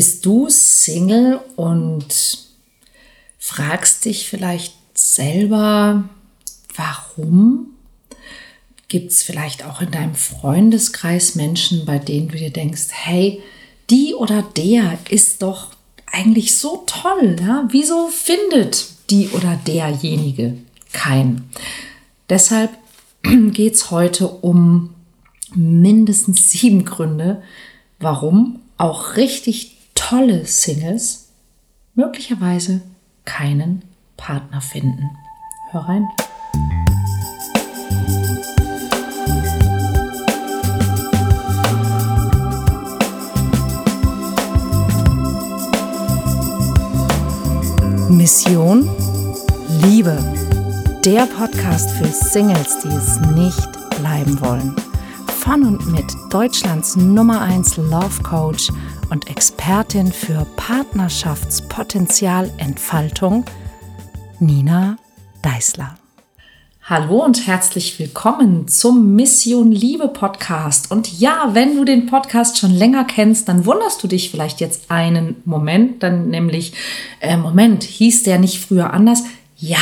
Bist du Single und fragst dich vielleicht selber, warum? Gibt es vielleicht auch in deinem Freundeskreis Menschen, bei denen du dir denkst, hey, die oder der ist doch eigentlich so toll. Ja? Wieso findet die oder derjenige keinen? Deshalb geht es heute um mindestens sieben Gründe, warum auch richtig tolle Singles möglicherweise keinen Partner finden. Hör rein. Mission Liebe. Der Podcast für Singles, die es nicht bleiben wollen. Von und mit Deutschlands Nummer 1 Love Coach und Expertin für Partnerschaftspotenzialentfaltung, Nina Deißler. Hallo und herzlich willkommen zum Mission Liebe Podcast. Und ja, wenn du den Podcast schon länger kennst, dann wunderst du dich vielleicht jetzt einen Moment, dann nämlich, äh, Moment, hieß der nicht früher anders? Ja,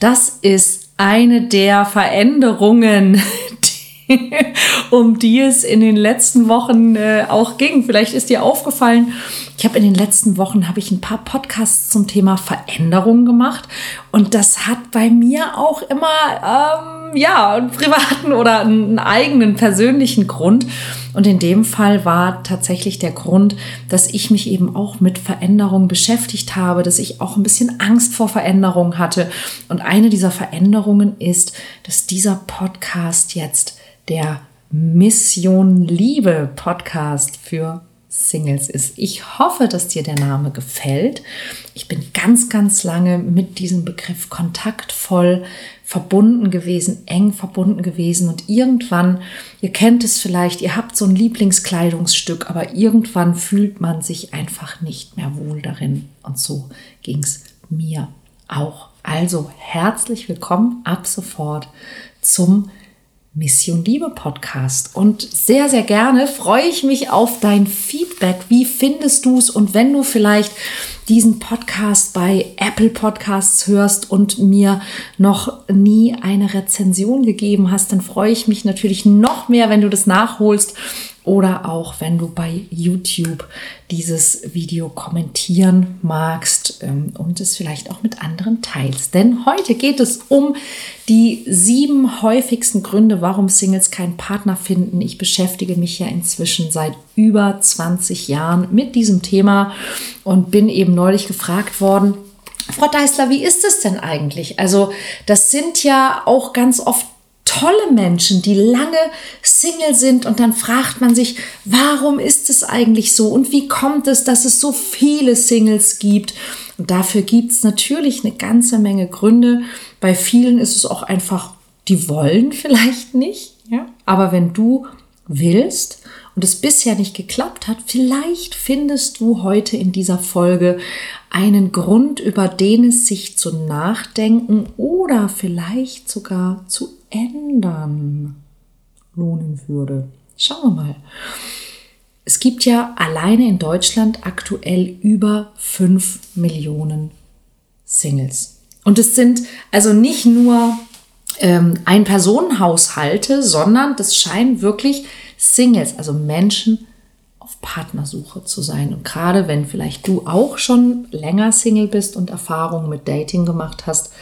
das ist eine der Veränderungen, um die es in den letzten Wochen äh, auch ging. Vielleicht ist dir aufgefallen, ich habe in den letzten Wochen habe ich ein paar Podcasts zum Thema Veränderung gemacht und das hat bei mir auch immer ähm, ja einen privaten oder einen eigenen persönlichen Grund. Und in dem Fall war tatsächlich der Grund, dass ich mich eben auch mit Veränderungen beschäftigt habe, dass ich auch ein bisschen Angst vor Veränderungen hatte. Und eine dieser Veränderungen ist, dass dieser Podcast jetzt der Mission Liebe Podcast für Singles ist. Ich hoffe, dass dir der Name gefällt. Ich bin ganz, ganz lange mit diesem Begriff kontaktvoll verbunden gewesen, eng verbunden gewesen und irgendwann, ihr kennt es vielleicht, ihr habt so ein Lieblingskleidungsstück, aber irgendwann fühlt man sich einfach nicht mehr wohl darin und so ging es mir auch. Also herzlich willkommen ab sofort zum Mission Liebe Podcast. Und sehr, sehr gerne freue ich mich auf dein Feedback. Wie findest du es? Und wenn du vielleicht diesen Podcast bei Apple Podcasts hörst und mir noch nie eine Rezension gegeben hast, dann freue ich mich natürlich noch mehr, wenn du das nachholst oder auch wenn du bei YouTube dieses Video kommentieren magst ähm, und es vielleicht auch mit anderen teilst. Denn heute geht es um die sieben häufigsten Gründe, warum Singles keinen Partner finden. Ich beschäftige mich ja inzwischen seit über 20 Jahren mit diesem Thema und bin eben neulich gefragt worden, Frau Deißler, wie ist es denn eigentlich? Also, das sind ja auch ganz oft tolle Menschen, die lange Single sind und dann fragt man sich, warum ist es eigentlich so und wie kommt es, dass es so viele Singles gibt? Und dafür gibt es natürlich eine ganze Menge Gründe. Bei vielen ist es auch einfach, die wollen vielleicht nicht. Ja? Aber wenn du willst und es bisher nicht geklappt hat, vielleicht findest du heute in dieser Folge einen Grund, über den es sich zu nachdenken oder vielleicht sogar zu ändern lohnen würde. Schauen wir mal. Es gibt ja alleine in Deutschland aktuell über 5 Millionen Singles. Und es sind also nicht nur ähm, Ein-Personen-Haushalte, sondern das scheinen wirklich Singles, also Menschen auf Partnersuche zu sein. Und gerade wenn vielleicht du auch schon länger Single bist und Erfahrungen mit Dating gemacht hast,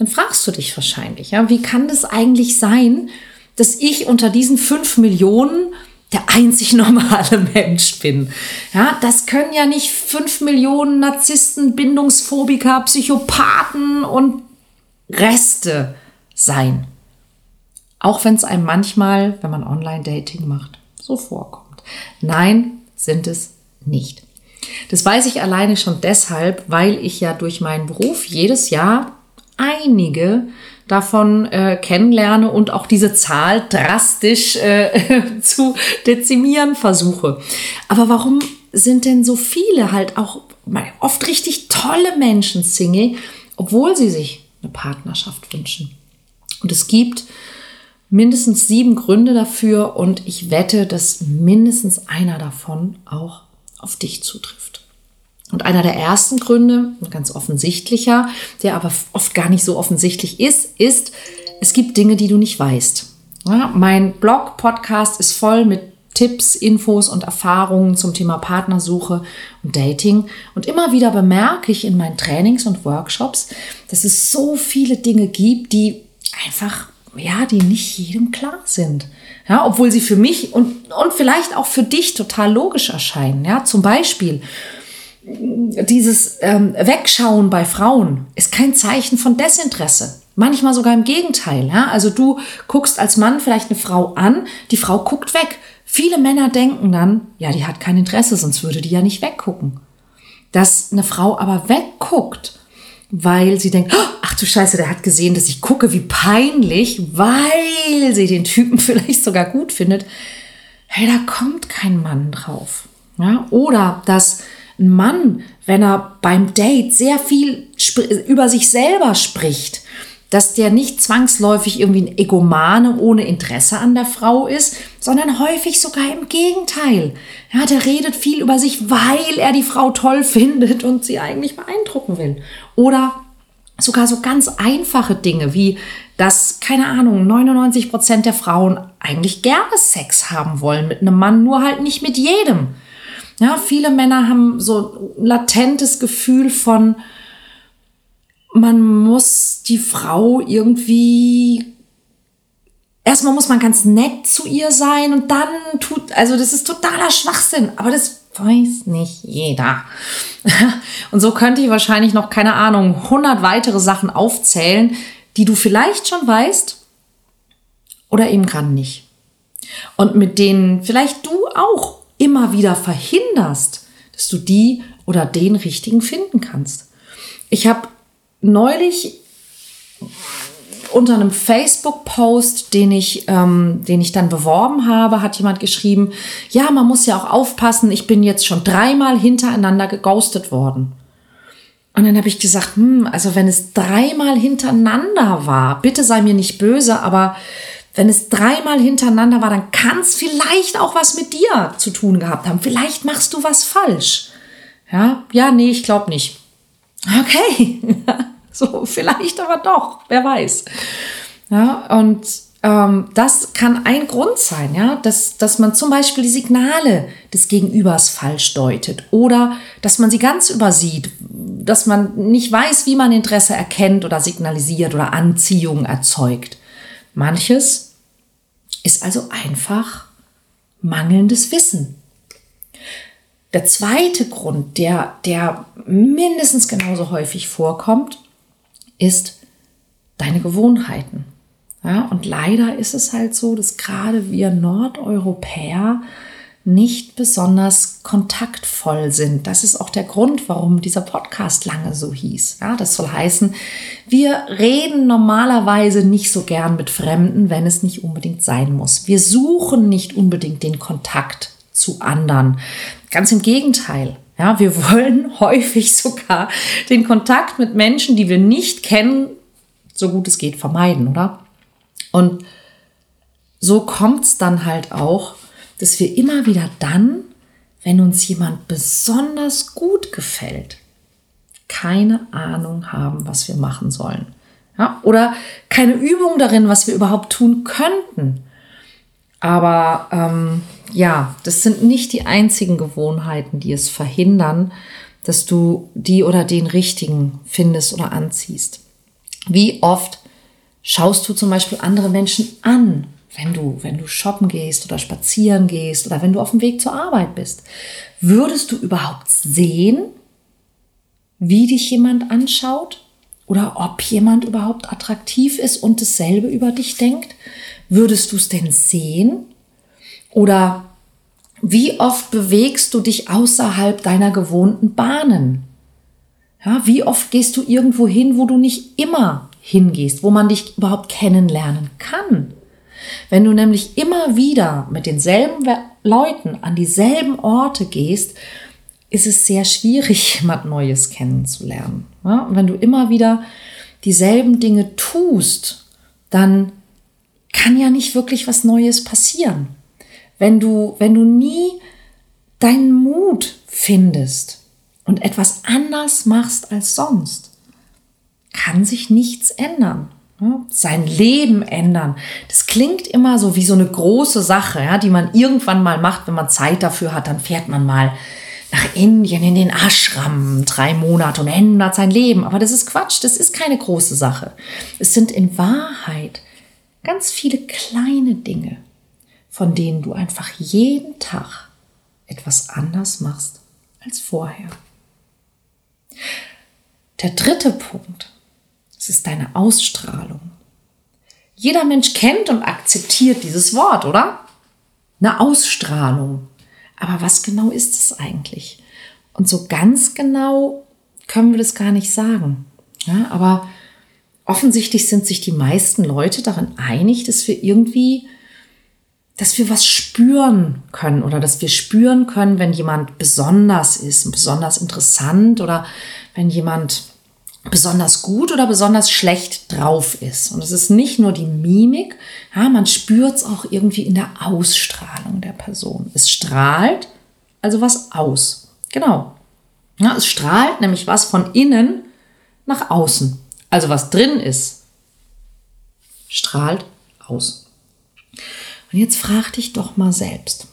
dann fragst du dich wahrscheinlich, ja, wie kann das eigentlich sein, dass ich unter diesen fünf Millionen der einzig normale Mensch bin. Ja, das können ja nicht fünf Millionen Narzissten, Bindungsphobiker, Psychopathen und Reste sein. Auch wenn es einem manchmal, wenn man Online-Dating macht, so vorkommt. Nein, sind es nicht. Das weiß ich alleine schon deshalb, weil ich ja durch meinen Beruf jedes Jahr einige davon äh, kennenlerne und auch diese Zahl drastisch äh, zu dezimieren versuche. Aber warum sind denn so viele halt auch oft richtig tolle Menschen Single, obwohl sie sich eine Partnerschaft wünschen? Und es gibt mindestens sieben Gründe dafür und ich wette, dass mindestens einer davon auch auf dich zutrifft. Und einer der ersten Gründe, ganz offensichtlicher, der aber oft gar nicht so offensichtlich ist, ist, es gibt Dinge, die du nicht weißt. Ja, mein Blog, Podcast ist voll mit Tipps, Infos und Erfahrungen zum Thema Partnersuche und Dating. Und immer wieder bemerke ich in meinen Trainings und Workshops, dass es so viele Dinge gibt, die einfach, ja, die nicht jedem klar sind. Ja, obwohl sie für mich und, und vielleicht auch für dich total logisch erscheinen. Ja, zum Beispiel, dieses ähm, Wegschauen bei Frauen ist kein Zeichen von Desinteresse. Manchmal sogar im Gegenteil. Ja? Also du guckst als Mann vielleicht eine Frau an, die Frau guckt weg. Viele Männer denken dann, ja, die hat kein Interesse, sonst würde die ja nicht weggucken. Dass eine Frau aber wegguckt, weil sie denkt, oh, ach du Scheiße, der hat gesehen, dass ich gucke, wie peinlich, weil sie den Typen vielleicht sogar gut findet. Hey, da kommt kein Mann drauf. Ja? Oder dass ein Mann, wenn er beim Date sehr viel über sich selber spricht, dass der nicht zwangsläufig irgendwie ein Egomane ohne Interesse an der Frau ist, sondern häufig sogar im Gegenteil. Ja, der redet viel über sich, weil er die Frau toll findet und sie eigentlich beeindrucken will. Oder sogar so ganz einfache Dinge wie, dass, keine Ahnung, 99 Prozent der Frauen eigentlich gerne Sex haben wollen mit einem Mann, nur halt nicht mit jedem. Ja, viele Männer haben so ein latentes Gefühl von, man muss die Frau irgendwie erstmal muss man ganz nett zu ihr sein und dann tut, also das ist totaler Schwachsinn, aber das weiß nicht jeder. Und so könnte ich wahrscheinlich noch, keine Ahnung, 100 weitere Sachen aufzählen, die du vielleicht schon weißt oder eben gerade nicht. Und mit denen vielleicht du auch immer wieder verhinderst, dass du die oder den richtigen finden kannst. Ich habe neulich unter einem Facebook-Post, den ich, ähm, den ich dann beworben habe, hat jemand geschrieben, ja, man muss ja auch aufpassen, ich bin jetzt schon dreimal hintereinander geghostet worden. Und dann habe ich gesagt, hm, also wenn es dreimal hintereinander war, bitte sei mir nicht böse, aber wenn es dreimal hintereinander war, dann kann es vielleicht auch was mit dir zu tun gehabt haben. Vielleicht machst du was falsch. Ja, ja, nee, ich glaube nicht. Okay. So, vielleicht aber doch, wer weiß. Ja, und ähm, das kann ein Grund sein, ja, dass, dass man zum Beispiel die Signale des Gegenübers falsch deutet oder dass man sie ganz übersieht, dass man nicht weiß, wie man Interesse erkennt oder signalisiert oder Anziehung erzeugt. Manches ist also einfach mangelndes Wissen. Der zweite Grund, der, der mindestens genauso häufig vorkommt, ist deine Gewohnheiten. Ja, und leider ist es halt so, dass gerade wir Nordeuropäer nicht besonders kontaktvoll sind. Das ist auch der Grund, warum dieser Podcast lange so hieß. Ja, das soll heißen, wir reden normalerweise nicht so gern mit Fremden, wenn es nicht unbedingt sein muss. Wir suchen nicht unbedingt den Kontakt zu anderen. Ganz im Gegenteil. Ja, wir wollen häufig sogar den Kontakt mit Menschen, die wir nicht kennen, so gut es geht, vermeiden, oder? Und so kommt es dann halt auch, dass wir immer wieder dann, wenn uns jemand besonders gut gefällt, keine Ahnung haben, was wir machen sollen. Ja? Oder keine Übung darin, was wir überhaupt tun könnten. Aber ähm, ja, das sind nicht die einzigen Gewohnheiten, die es verhindern, dass du die oder den richtigen findest oder anziehst. Wie oft schaust du zum Beispiel andere Menschen an, wenn du, wenn du shoppen gehst oder spazieren gehst oder wenn du auf dem Weg zur Arbeit bist? Würdest du überhaupt sehen, wie dich jemand anschaut? Oder ob jemand überhaupt attraktiv ist und dasselbe über dich denkt? Würdest du es denn sehen? Oder wie oft bewegst du dich außerhalb deiner gewohnten Bahnen? Ja, wie oft gehst du irgendwo hin, wo du nicht immer hingehst, wo man dich überhaupt kennenlernen kann? Wenn du nämlich immer wieder mit denselben Leuten an dieselben Orte gehst, ist es sehr schwierig, jemand Neues kennenzulernen. Ja, wenn du immer wieder dieselben Dinge tust, dann kann ja nicht wirklich was Neues passieren. Wenn du, wenn du nie deinen Mut findest und etwas anders machst als sonst, kann sich nichts ändern. Sein Leben ändern. Das klingt immer so wie so eine große Sache, ja, die man irgendwann mal macht, wenn man Zeit dafür hat. Dann fährt man mal nach Indien in den Ashram drei Monate und ändert sein Leben. Aber das ist Quatsch, das ist keine große Sache. Es sind in Wahrheit ganz viele kleine Dinge, von denen du einfach jeden Tag etwas anders machst als vorher. Der dritte Punkt, das ist deine Ausstrahlung. Jeder Mensch kennt und akzeptiert dieses Wort, oder? Eine Ausstrahlung. Aber was genau ist es eigentlich? Und so ganz genau können wir das gar nicht sagen. Ja, aber offensichtlich sind sich die meisten Leute darin einig, dass wir irgendwie, dass wir was spüren können oder dass wir spüren können, wenn jemand besonders ist, besonders interessant oder wenn jemand besonders gut oder besonders schlecht drauf ist. Und es ist nicht nur die Mimik, ja, man spürt es auch irgendwie in der Ausstrahlung der Person. Es strahlt also was aus. Genau. Ja, es strahlt nämlich was von innen nach außen. Also was drin ist, strahlt aus. Und jetzt frag dich doch mal selbst.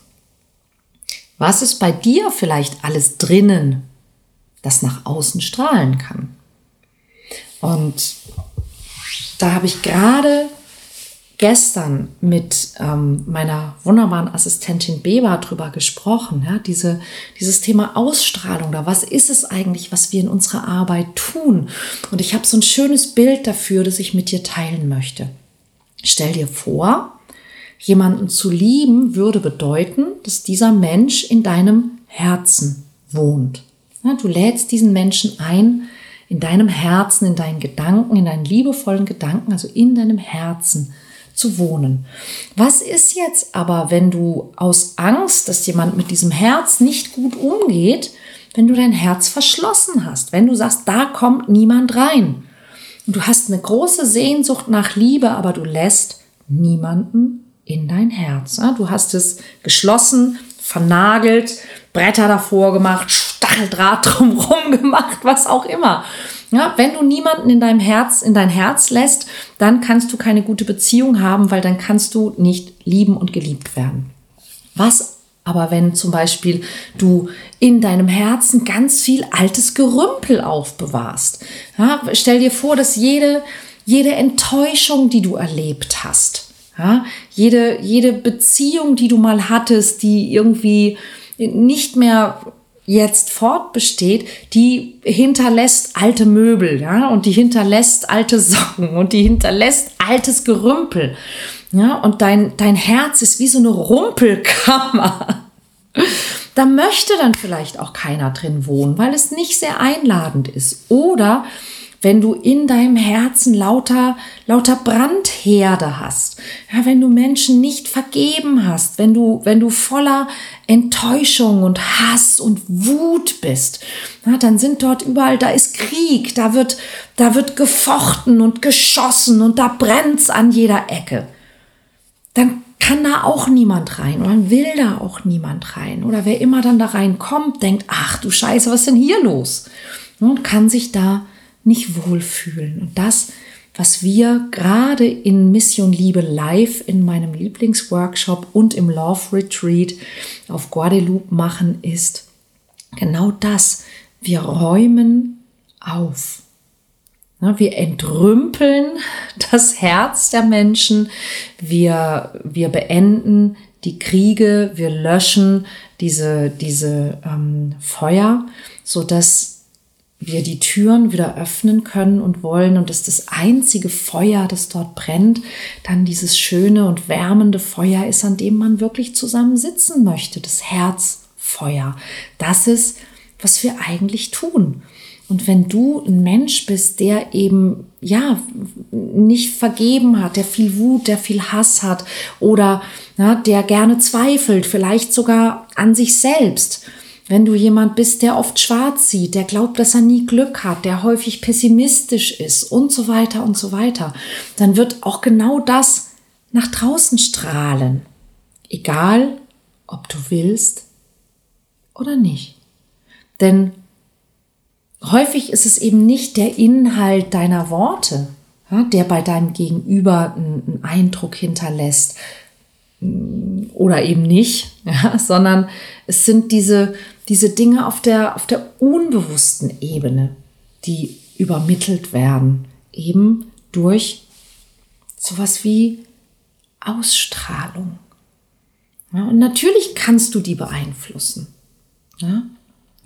Was ist bei dir vielleicht alles drinnen, das nach außen strahlen kann? Und da habe ich gerade gestern mit ähm, meiner wunderbaren Assistentin Beba drüber gesprochen, ja, diese, dieses Thema Ausstrahlung, da was ist es eigentlich, was wir in unserer Arbeit tun? Und ich habe so ein schönes Bild dafür, das ich mit dir teilen möchte. Stell dir vor, jemanden zu lieben würde bedeuten, dass dieser Mensch in deinem Herzen wohnt. Ja, du lädst diesen Menschen ein, in deinem Herzen, in deinen Gedanken, in deinen liebevollen Gedanken, also in deinem Herzen zu wohnen. Was ist jetzt aber, wenn du aus Angst, dass jemand mit diesem Herz nicht gut umgeht, wenn du dein Herz verschlossen hast, wenn du sagst, da kommt niemand rein. Und du hast eine große Sehnsucht nach Liebe, aber du lässt niemanden in dein Herz. Du hast es geschlossen, vernagelt, Bretter davor gemacht, Stacheldraht drumherum gemacht, was auch immer. Ja, wenn du niemanden in deinem Herz, in dein Herz lässt, dann kannst du keine gute Beziehung haben, weil dann kannst du nicht lieben und geliebt werden. Was aber wenn zum Beispiel du in deinem Herzen ganz viel altes Gerümpel aufbewahrst, ja, stell dir vor, dass jede, jede Enttäuschung, die du erlebt hast, ja, jede, jede Beziehung, die du mal hattest, die irgendwie nicht mehr jetzt fortbesteht, die hinterlässt alte Möbel, ja, und die hinterlässt alte Socken und die hinterlässt altes Gerümpel, ja, und dein, dein Herz ist wie so eine Rumpelkammer. Da möchte dann vielleicht auch keiner drin wohnen, weil es nicht sehr einladend ist. Oder wenn du in deinem Herzen lauter, lauter Brandherde hast, ja, wenn du Menschen nicht vergeben hast, wenn du, wenn du voller Enttäuschung und Hass und Wut bist, ja, dann sind dort überall, da ist Krieg, da wird, da wird gefochten und geschossen und da brennt's an jeder Ecke. Dann kann da auch niemand rein oder will da auch niemand rein. Oder wer immer dann da reinkommt, denkt, ach du Scheiße, was ist denn hier los? Und kann sich da nicht wohlfühlen. Und das, was wir gerade in Mission Liebe Live in meinem Lieblingsworkshop und im Love Retreat auf Guadeloupe machen, ist genau das. Wir räumen auf. Wir entrümpeln das Herz der Menschen. Wir, wir beenden die Kriege. Wir löschen diese, diese ähm, Feuer, sodass wir die Türen wieder öffnen können und wollen und dass das einzige Feuer, das dort brennt, dann dieses schöne und wärmende Feuer ist, an dem man wirklich zusammen sitzen möchte, das Herzfeuer. Das ist, was wir eigentlich tun. Und wenn du ein Mensch bist, der eben, ja, nicht vergeben hat, der viel Wut, der viel Hass hat oder ja, der gerne zweifelt, vielleicht sogar an sich selbst, wenn du jemand bist, der oft schwarz sieht, der glaubt, dass er nie Glück hat, der häufig pessimistisch ist und so weiter und so weiter, dann wird auch genau das nach draußen strahlen. Egal, ob du willst oder nicht. Denn häufig ist es eben nicht der Inhalt deiner Worte, der bei deinem Gegenüber einen, Eindruck hinterlässt oder eben nicht, sondern es sind diese, diese Dinge auf der, auf der unbewussten Ebene, die übermittelt werden, eben durch sowas wie Ausstrahlung. Ja, und natürlich kannst du die beeinflussen. Ja?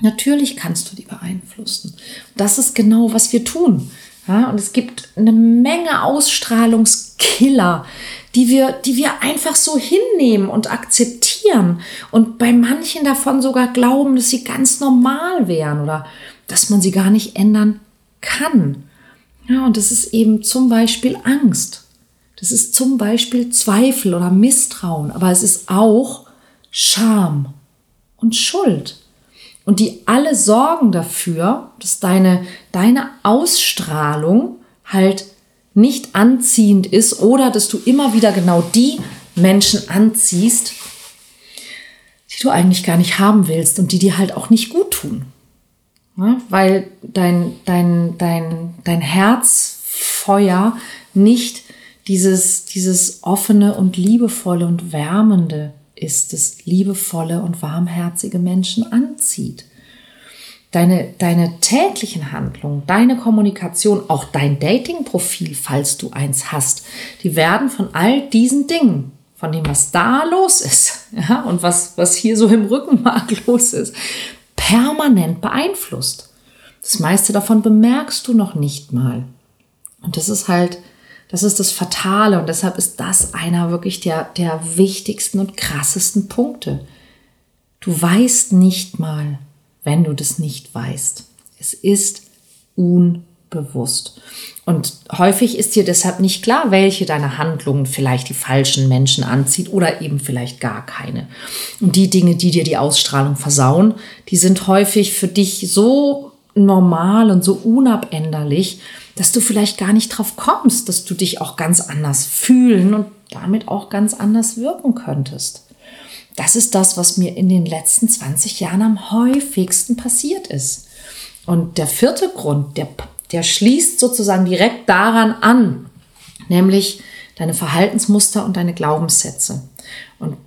Natürlich kannst du die beeinflussen. Das ist genau, was wir tun. Ja, und es gibt eine Menge Ausstrahlungskiller, die wir, die wir einfach so hinnehmen und akzeptieren und bei manchen davon sogar glauben, dass sie ganz normal wären oder dass man sie gar nicht ändern kann. Ja, und das ist eben zum Beispiel Angst. Das ist zum Beispiel Zweifel oder Misstrauen, aber es ist auch Scham und Schuld. Und die alle sorgen dafür, dass deine, deine Ausstrahlung halt nicht anziehend ist oder dass du immer wieder genau die Menschen anziehst, die du eigentlich gar nicht haben willst und die dir halt auch nicht gut tun. Ja, weil dein, dein, dein, dein Herzfeuer nicht dieses, dieses offene und liebevolle und wärmende ist, das liebevolle und warmherzige Menschen anzieht. Deine, deine täglichen Handlungen, deine Kommunikation, auch dein Dating-Profil, falls du eins hast, die werden von all diesen Dingen, von dem, was da los ist ja, und was, was hier so im Rückenmark los ist, permanent beeinflusst. Das meiste davon bemerkst du noch nicht mal. Und das ist halt das ist das Fatale und deshalb ist das einer wirklich der, der wichtigsten und krassesten Punkte. Du weißt nicht mal, wenn du das nicht weißt. Es ist unbewusst. Und häufig ist dir deshalb nicht klar, welche deiner Handlungen vielleicht die falschen Menschen anzieht oder eben vielleicht gar keine. Und die Dinge, die dir die Ausstrahlung versauen, die sind häufig für dich so normal und so unabänderlich, dass du vielleicht gar nicht drauf kommst, dass du dich auch ganz anders fühlen und damit auch ganz anders wirken könntest. Das ist das, was mir in den letzten 20 Jahren am häufigsten passiert ist. Und der vierte Grund, der, der schließt sozusagen direkt daran an, nämlich deine Verhaltensmuster und deine Glaubenssätze. Und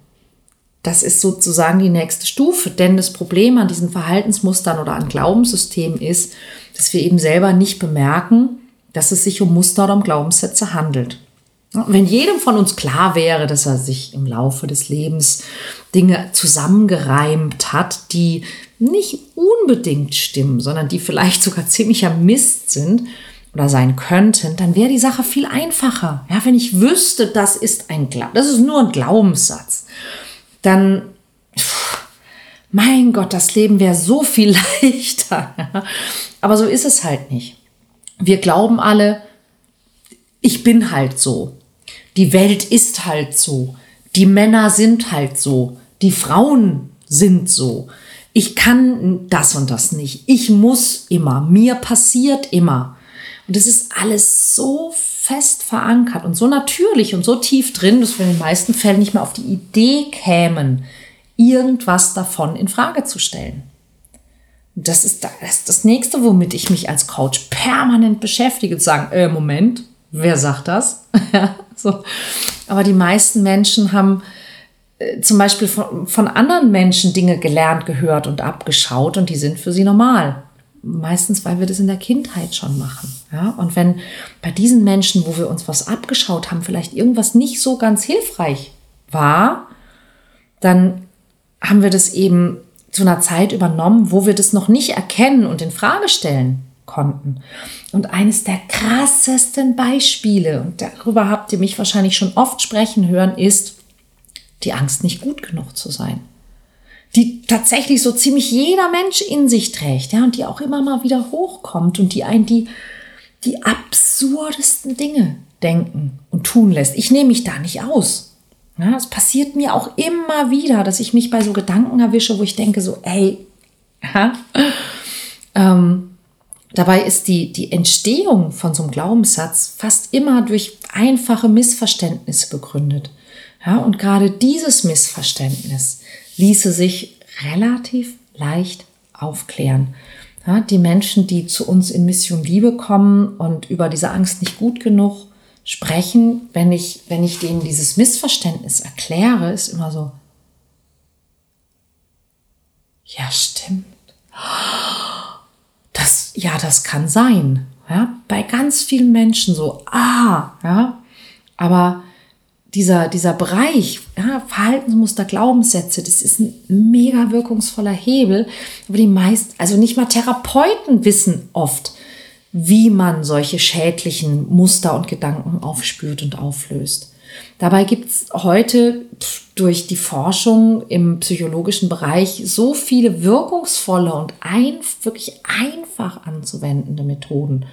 das ist sozusagen die nächste Stufe, denn das Problem an diesen Verhaltensmustern oder an Glaubenssystemen ist, dass wir eben selber nicht bemerken, dass es sich um Muster oder um Glaubenssätze handelt. Wenn jedem von uns klar wäre, dass er sich im Laufe des Lebens Dinge zusammengereimt hat, die nicht unbedingt stimmen, sondern die vielleicht sogar ziemlicher Mist sind oder sein könnten, dann wäre die Sache viel einfacher. Ja, wenn ich wüsste, das ist ein Gla das ist nur ein Glaubenssatz dann, mein Gott, das Leben wäre so viel leichter. Aber so ist es halt nicht. Wir glauben alle, ich bin halt so. Die Welt ist halt so. Die Männer sind halt so. Die Frauen sind so. Ich kann das und das nicht. Ich muss immer. Mir passiert immer. Und es ist alles so fest verankert und so natürlich und so tief drin, dass wir in den meisten Fällen nicht mehr auf die Idee kämen, irgendwas davon in Frage zu stellen. Das ist das, das nächste, womit ich mich als Coach permanent beschäftige, zu sagen, äh, Moment, wer sagt das? so. Aber die meisten Menschen haben äh, zum Beispiel von, von anderen Menschen Dinge gelernt, gehört und abgeschaut und die sind für sie normal meistens, weil wir das in der Kindheit schon machen. Ja? Und wenn bei diesen Menschen, wo wir uns was abgeschaut haben, vielleicht irgendwas nicht so ganz hilfreich war, dann haben wir das eben zu einer Zeit übernommen, wo wir das noch nicht erkennen und in Frage stellen konnten. Und eines der krassesten Beispiele, und darüber habt ihr mich wahrscheinlich schon oft sprechen hören, ist die Angst, nicht gut genug zu sein die tatsächlich so ziemlich jeder Mensch in sich trägt, ja, und die auch immer mal wieder hochkommt und die einen die, die absurdesten Dinge denken und tun lässt. Ich nehme mich da nicht aus. Ja, es passiert mir auch immer wieder, dass ich mich bei so Gedanken erwische, wo ich denke so, ey, ja, ähm, dabei ist die, die Entstehung von so einem Glaubenssatz fast immer durch einfache Missverständnisse begründet. Ja, und gerade dieses Missverständnis ließe sich relativ leicht aufklären. Ja, die Menschen, die zu uns in Mission Liebe kommen und über diese Angst nicht gut genug sprechen, wenn ich, wenn ich denen dieses Missverständnis erkläre, ist immer so, ja, stimmt. Ja, das kann sein. Ja, bei ganz vielen Menschen so, ah, ja, aber dieser, dieser Bereich, ja, Verhaltensmuster, Glaubenssätze, das ist ein mega wirkungsvoller Hebel. Aber die meisten, also nicht mal Therapeuten wissen oft, wie man solche schädlichen Muster und Gedanken aufspürt und auflöst. Dabei gibt es heute durch die Forschung im psychologischen Bereich so viele wirkungsvolle und ein, wirklich einfach anzuwendende Methoden.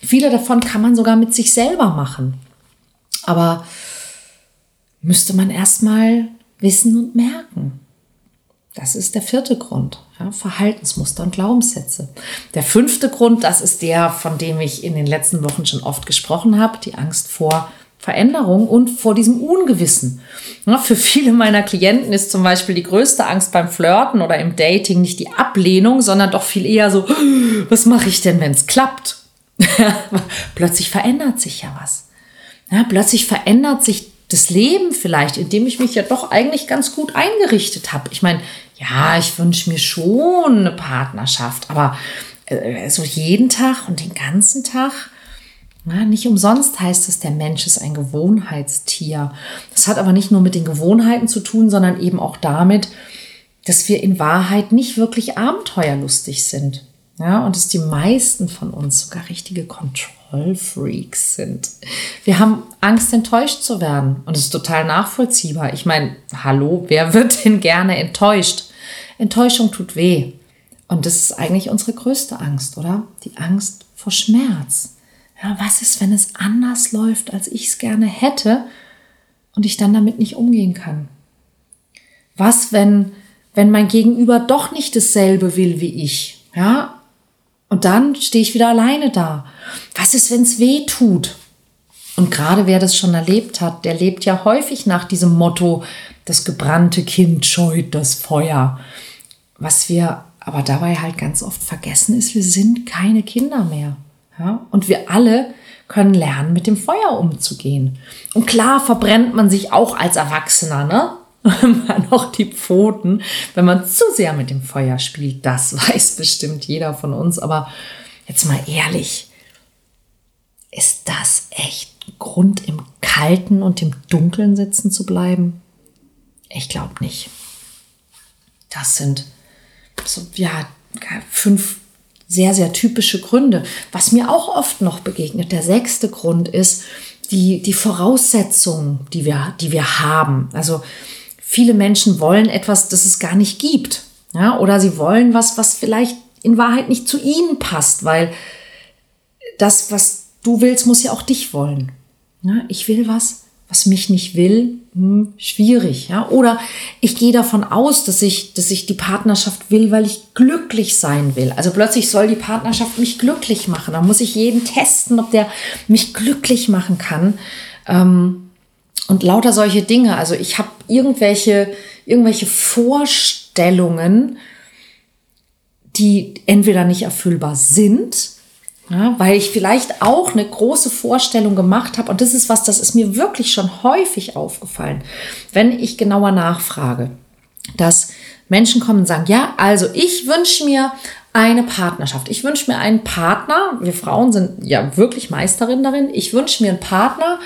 Viele davon kann man sogar mit sich selber machen. Aber müsste man erstmal wissen und merken. Das ist der vierte Grund. Ja, Verhaltensmuster und Glaubenssätze. Der fünfte Grund, das ist der, von dem ich in den letzten Wochen schon oft gesprochen habe, die Angst vor Veränderung und vor diesem Ungewissen. Für viele meiner Klienten ist zum Beispiel die größte Angst beim Flirten oder im Dating nicht die Ablehnung, sondern doch viel eher so, was mache ich denn, wenn es klappt? plötzlich verändert sich ja was. Ja, plötzlich verändert sich das Leben vielleicht, indem ich mich ja doch eigentlich ganz gut eingerichtet habe. Ich meine, ja, ich wünsche mir schon eine Partnerschaft, aber äh, so jeden Tag und den ganzen Tag ja, nicht umsonst heißt es, der Mensch ist ein Gewohnheitstier. Das hat aber nicht nur mit den Gewohnheiten zu tun, sondern eben auch damit, dass wir in Wahrheit nicht wirklich abenteuerlustig sind. Ja, und dass die meisten von uns sogar richtige Kontrollfreaks sind. Wir haben Angst, enttäuscht zu werden. Und das ist total nachvollziehbar. Ich meine, hallo, wer wird denn gerne enttäuscht? Enttäuschung tut weh. Und das ist eigentlich unsere größte Angst, oder? Die Angst vor Schmerz. Ja, was ist, wenn es anders läuft, als ich es gerne hätte und ich dann damit nicht umgehen kann? Was, wenn, wenn mein Gegenüber doch nicht dasselbe will wie ich? Ja, und dann stehe ich wieder alleine da. Was ist, wenn es weh tut? Und gerade wer das schon erlebt hat, der lebt ja häufig nach diesem Motto, das gebrannte Kind scheut das Feuer. Was wir aber dabei halt ganz oft vergessen ist, wir sind keine Kinder mehr. Ja? Und wir alle können lernen, mit dem Feuer umzugehen. Und klar verbrennt man sich auch als Erwachsener, ne? man auch die Pfoten, wenn man zu sehr mit dem Feuer spielt. Das weiß bestimmt jeder von uns. Aber jetzt mal ehrlich, ist das echt Grund, im Kalten und im Dunkeln sitzen zu bleiben? Ich glaube nicht. Das sind so, ja, fünf sehr, sehr typische Gründe. Was mir auch oft noch begegnet, der sechste Grund ist die, die Voraussetzungen, die wir, die wir haben. Also viele Menschen wollen etwas, das es gar nicht gibt. Ja, oder sie wollen was, was vielleicht in Wahrheit nicht zu ihnen passt, weil das, was du willst, muss ja auch dich wollen. Ja, ich will was, was mich nicht will, hm, schwierig. Ja? Oder ich gehe davon aus, dass ich, dass ich die Partnerschaft will, weil ich glücklich sein will. Also plötzlich soll die Partnerschaft mich glücklich machen. Da muss ich jeden testen, ob der mich glücklich machen kann. Ähm, und lauter solche Dinge. Also ich habe irgendwelche, irgendwelche Vorstellungen, die entweder nicht erfüllbar sind ja, weil ich vielleicht auch eine große Vorstellung gemacht habe. Und das ist was, das ist mir wirklich schon häufig aufgefallen, wenn ich genauer nachfrage, dass Menschen kommen und sagen, ja, also ich wünsche mir eine Partnerschaft. Ich wünsche mir einen Partner. Wir Frauen sind ja wirklich Meisterin darin. Ich wünsche mir einen Partner,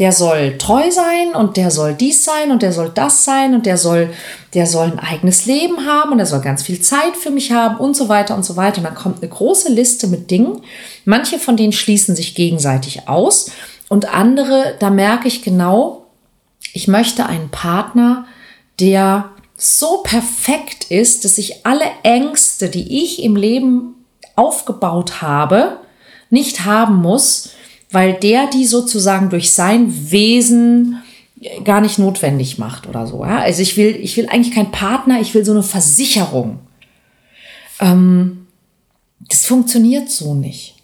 der soll treu sein und der soll dies sein und der soll das sein und der soll, der soll ein eigenes Leben haben und er soll ganz viel Zeit für mich haben und so weiter und so weiter. Und dann kommt eine große Liste mit Dingen. Manche von denen schließen sich gegenseitig aus und andere, da merke ich genau, ich möchte einen Partner, der so perfekt ist, dass ich alle Ängste, die ich im Leben aufgebaut habe, nicht haben muss, weil der die sozusagen durch sein Wesen gar nicht notwendig macht oder so. Ja? Also ich will, ich will eigentlich keinen Partner, ich will so eine Versicherung. Ähm, das funktioniert so nicht.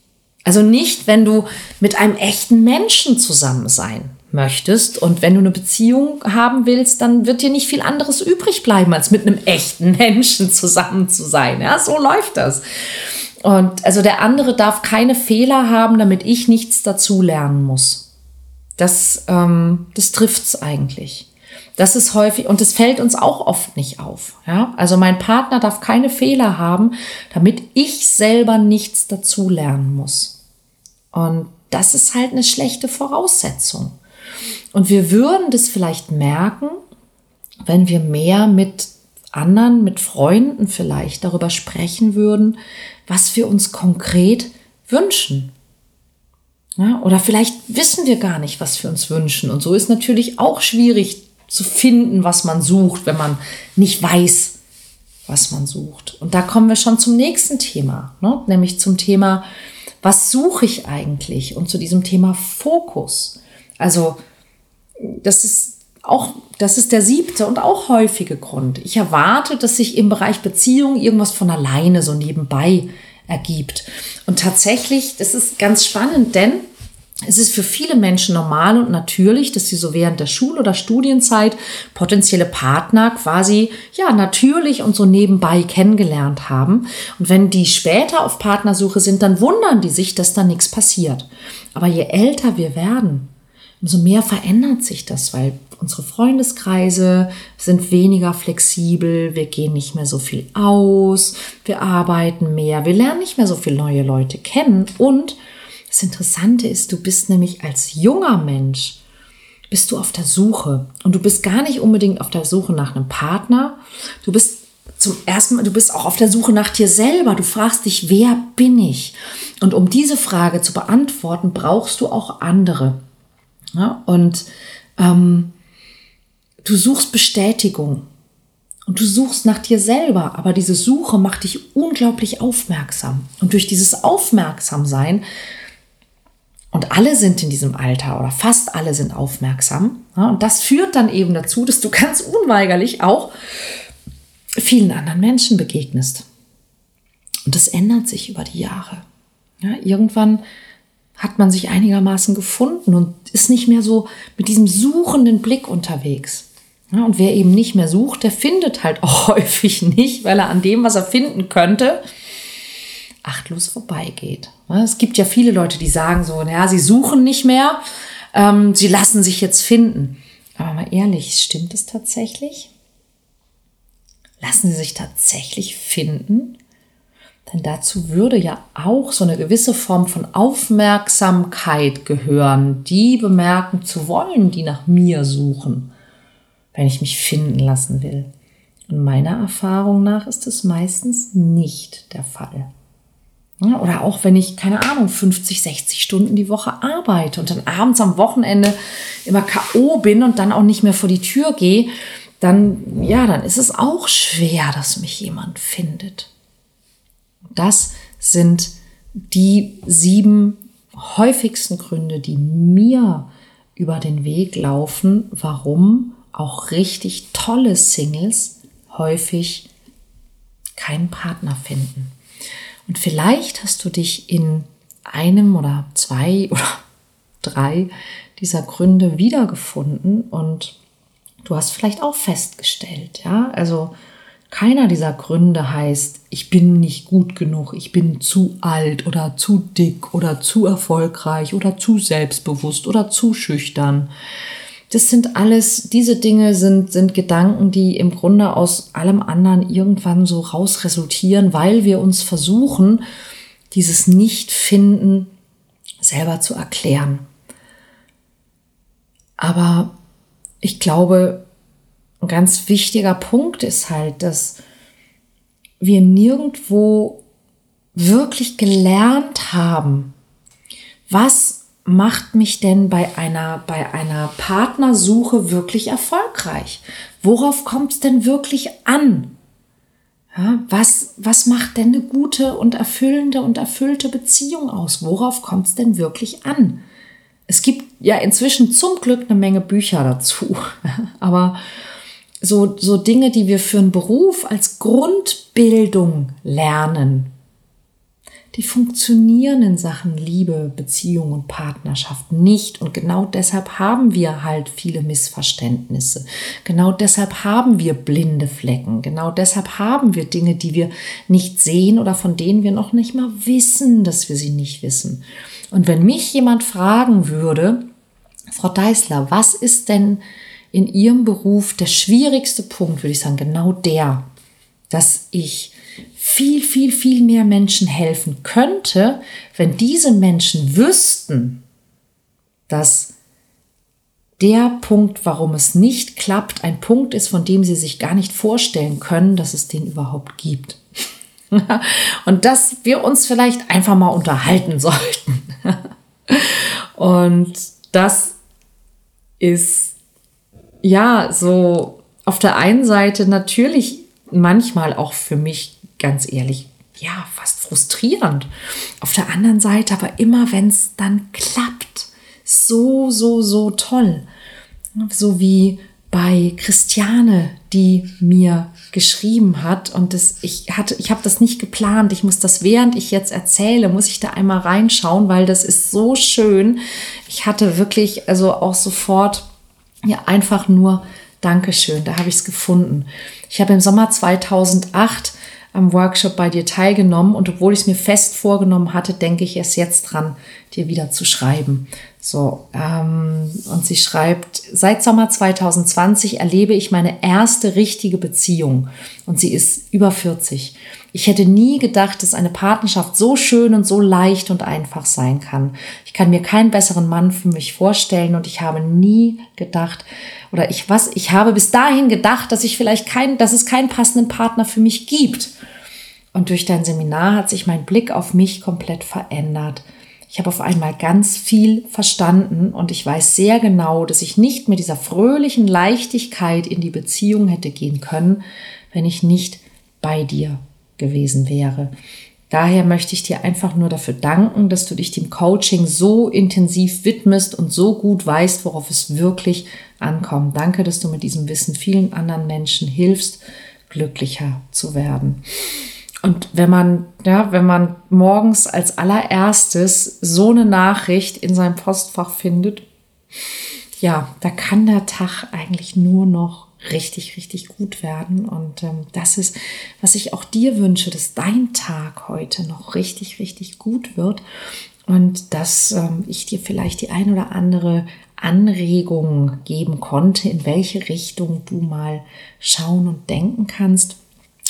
Also nicht, wenn du mit einem echten Menschen zusammen sein möchtest und wenn du eine Beziehung haben willst, dann wird dir nicht viel anderes übrig bleiben, als mit einem echten Menschen zusammen zu sein. Ja, so läuft das. Und also der andere darf keine Fehler haben, damit ich nichts dazu lernen muss. Das, ähm, das trifft's eigentlich. Das ist häufig, und es fällt uns auch oft nicht auf. Ja? Also mein Partner darf keine Fehler haben, damit ich selber nichts dazu lernen muss. Und das ist halt eine schlechte Voraussetzung. Und wir würden das vielleicht merken, wenn wir mehr mit anderen, mit Freunden vielleicht darüber sprechen würden, was wir uns konkret wünschen. Ja, oder vielleicht wissen wir gar nicht, was wir uns wünschen. Und so ist natürlich auch schwierig zu finden, was man sucht, wenn man nicht weiß, was man sucht. Und da kommen wir schon zum nächsten Thema, ne? nämlich zum Thema was suche ich eigentlich? Und zu diesem Thema Fokus. Also, das ist auch, das ist der siebte und auch häufige Grund. Ich erwarte, dass sich im Bereich Beziehung irgendwas von alleine so nebenbei ergibt. Und tatsächlich, das ist ganz spannend, denn es ist für viele Menschen normal und natürlich, dass sie so während der Schul- oder Studienzeit potenzielle Partner quasi ja natürlich und so nebenbei kennengelernt haben. Und wenn die später auf Partnersuche sind, dann wundern die sich, dass da nichts passiert. Aber je älter wir werden, umso mehr verändert sich das, weil unsere Freundeskreise sind weniger flexibel, wir gehen nicht mehr so viel aus, wir arbeiten mehr, wir lernen nicht mehr so viele neue Leute kennen und das Interessante ist, du bist nämlich als junger Mensch, bist du auf der Suche. Und du bist gar nicht unbedingt auf der Suche nach einem Partner. Du bist zum ersten Mal, du bist auch auf der Suche nach dir selber. Du fragst dich, wer bin ich? Und um diese Frage zu beantworten, brauchst du auch andere. Ja, und ähm, du suchst Bestätigung. Und du suchst nach dir selber, aber diese Suche macht dich unglaublich aufmerksam. Und durch dieses Aufmerksamsein und alle sind in diesem Alter oder fast alle sind aufmerksam. und das führt dann eben dazu, dass du ganz unweigerlich auch vielen anderen Menschen begegnest. Und das ändert sich über die Jahre. Ja, irgendwann hat man sich einigermaßen gefunden und ist nicht mehr so mit diesem suchenden Blick unterwegs. Ja, und wer eben nicht mehr sucht, der findet halt auch häufig nicht, weil er an dem, was er finden könnte, achtlos vorbeigeht. Es gibt ja viele Leute, die sagen so, naja, sie suchen nicht mehr, ähm, sie lassen sich jetzt finden. Aber mal ehrlich, stimmt es tatsächlich? Lassen sie sich tatsächlich finden? Denn dazu würde ja auch so eine gewisse Form von Aufmerksamkeit gehören, die bemerken zu wollen, die nach mir suchen, wenn ich mich finden lassen will. Und meiner Erfahrung nach ist es meistens nicht der Fall. Oder auch wenn ich, keine Ahnung, 50, 60 Stunden die Woche arbeite und dann abends am Wochenende immer K.O. bin und dann auch nicht mehr vor die Tür gehe, dann, ja, dann ist es auch schwer, dass mich jemand findet. Das sind die sieben häufigsten Gründe, die mir über den Weg laufen, warum auch richtig tolle Singles häufig keinen Partner finden. Und vielleicht hast du dich in einem oder zwei oder drei dieser Gründe wiedergefunden und du hast vielleicht auch festgestellt, ja, also keiner dieser Gründe heißt, ich bin nicht gut genug, ich bin zu alt oder zu dick oder zu erfolgreich oder zu selbstbewusst oder zu schüchtern. Das sind alles, diese Dinge sind, sind Gedanken, die im Grunde aus allem anderen irgendwann so raus resultieren, weil wir uns versuchen, dieses Nicht-Finden selber zu erklären. Aber ich glaube, ein ganz wichtiger Punkt ist halt, dass wir nirgendwo wirklich gelernt haben, was macht mich denn bei einer, bei einer Partnersuche wirklich erfolgreich? Worauf kommt es denn wirklich an? Ja, was, was macht denn eine gute und erfüllende und erfüllte Beziehung aus? Worauf kommt es denn wirklich an? Es gibt ja inzwischen zum Glück eine Menge Bücher dazu, aber so, so Dinge, die wir für einen Beruf als Grundbildung lernen, die funktionieren in Sachen Liebe, Beziehung und Partnerschaft nicht. Und genau deshalb haben wir halt viele Missverständnisse. Genau deshalb haben wir blinde Flecken. Genau deshalb haben wir Dinge, die wir nicht sehen oder von denen wir noch nicht mal wissen, dass wir sie nicht wissen. Und wenn mich jemand fragen würde, Frau Deißler, was ist denn in Ihrem Beruf der schwierigste Punkt, würde ich sagen, genau der, dass ich viel, viel, viel mehr Menschen helfen könnte, wenn diese Menschen wüssten, dass der Punkt, warum es nicht klappt, ein Punkt ist, von dem sie sich gar nicht vorstellen können, dass es den überhaupt gibt. Und dass wir uns vielleicht einfach mal unterhalten sollten. Und das ist ja so auf der einen Seite natürlich manchmal auch für mich ganz ehrlich, ja, fast frustrierend. Auf der anderen Seite aber immer, wenn es dann klappt, so, so, so toll. So wie bei Christiane, die mir geschrieben hat und das, ich hatte, ich habe das nicht geplant. Ich muss das, während ich jetzt erzähle, muss ich da einmal reinschauen, weil das ist so schön. Ich hatte wirklich, also auch sofort, ja, einfach nur Dankeschön, da habe ich es gefunden. Ich habe im Sommer 2008 am Workshop bei dir teilgenommen und obwohl ich es mir fest vorgenommen hatte, denke ich erst jetzt dran, dir wieder zu schreiben. So, ähm, und sie schreibt, seit Sommer 2020 erlebe ich meine erste richtige Beziehung und sie ist über 40. Ich hätte nie gedacht, dass eine Partnerschaft so schön und so leicht und einfach sein kann. Ich kann mir keinen besseren Mann für mich vorstellen und ich habe nie gedacht, oder ich was, ich habe bis dahin gedacht, dass ich vielleicht kein, dass es keinen passenden Partner für mich gibt. Und durch dein Seminar hat sich mein Blick auf mich komplett verändert. Ich habe auf einmal ganz viel verstanden und ich weiß sehr genau, dass ich nicht mit dieser fröhlichen Leichtigkeit in die Beziehung hätte gehen können, wenn ich nicht bei dir gewesen wäre. Daher möchte ich dir einfach nur dafür danken, dass du dich dem Coaching so intensiv widmest und so gut weißt, worauf es wirklich ankommt. Danke, dass du mit diesem Wissen vielen anderen Menschen hilfst, glücklicher zu werden. Und wenn man, ja, wenn man morgens als allererstes so eine Nachricht in seinem Postfach findet, ja, da kann der Tag eigentlich nur noch richtig, richtig gut werden. Und ähm, das ist, was ich auch dir wünsche, dass dein Tag heute noch richtig, richtig gut wird. Und dass ähm, ich dir vielleicht die ein oder andere Anregung geben konnte, in welche Richtung du mal schauen und denken kannst.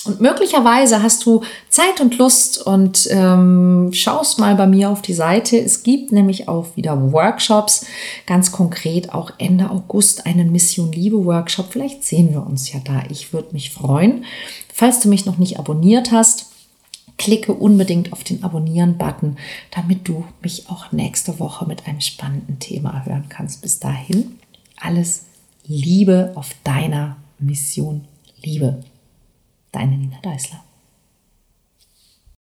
Und möglicherweise hast du Zeit und Lust und ähm, schaust mal bei mir auf die Seite. Es gibt nämlich auch wieder Workshops, ganz konkret auch Ende August einen Mission Liebe Workshop. Vielleicht sehen wir uns ja da. Ich würde mich freuen. Falls du mich noch nicht abonniert hast, klicke unbedingt auf den Abonnieren-Button, damit du mich auch nächste Woche mit einem spannenden Thema hören kannst. Bis dahin, alles Liebe auf deiner Mission Liebe. Deine Nina Deißler.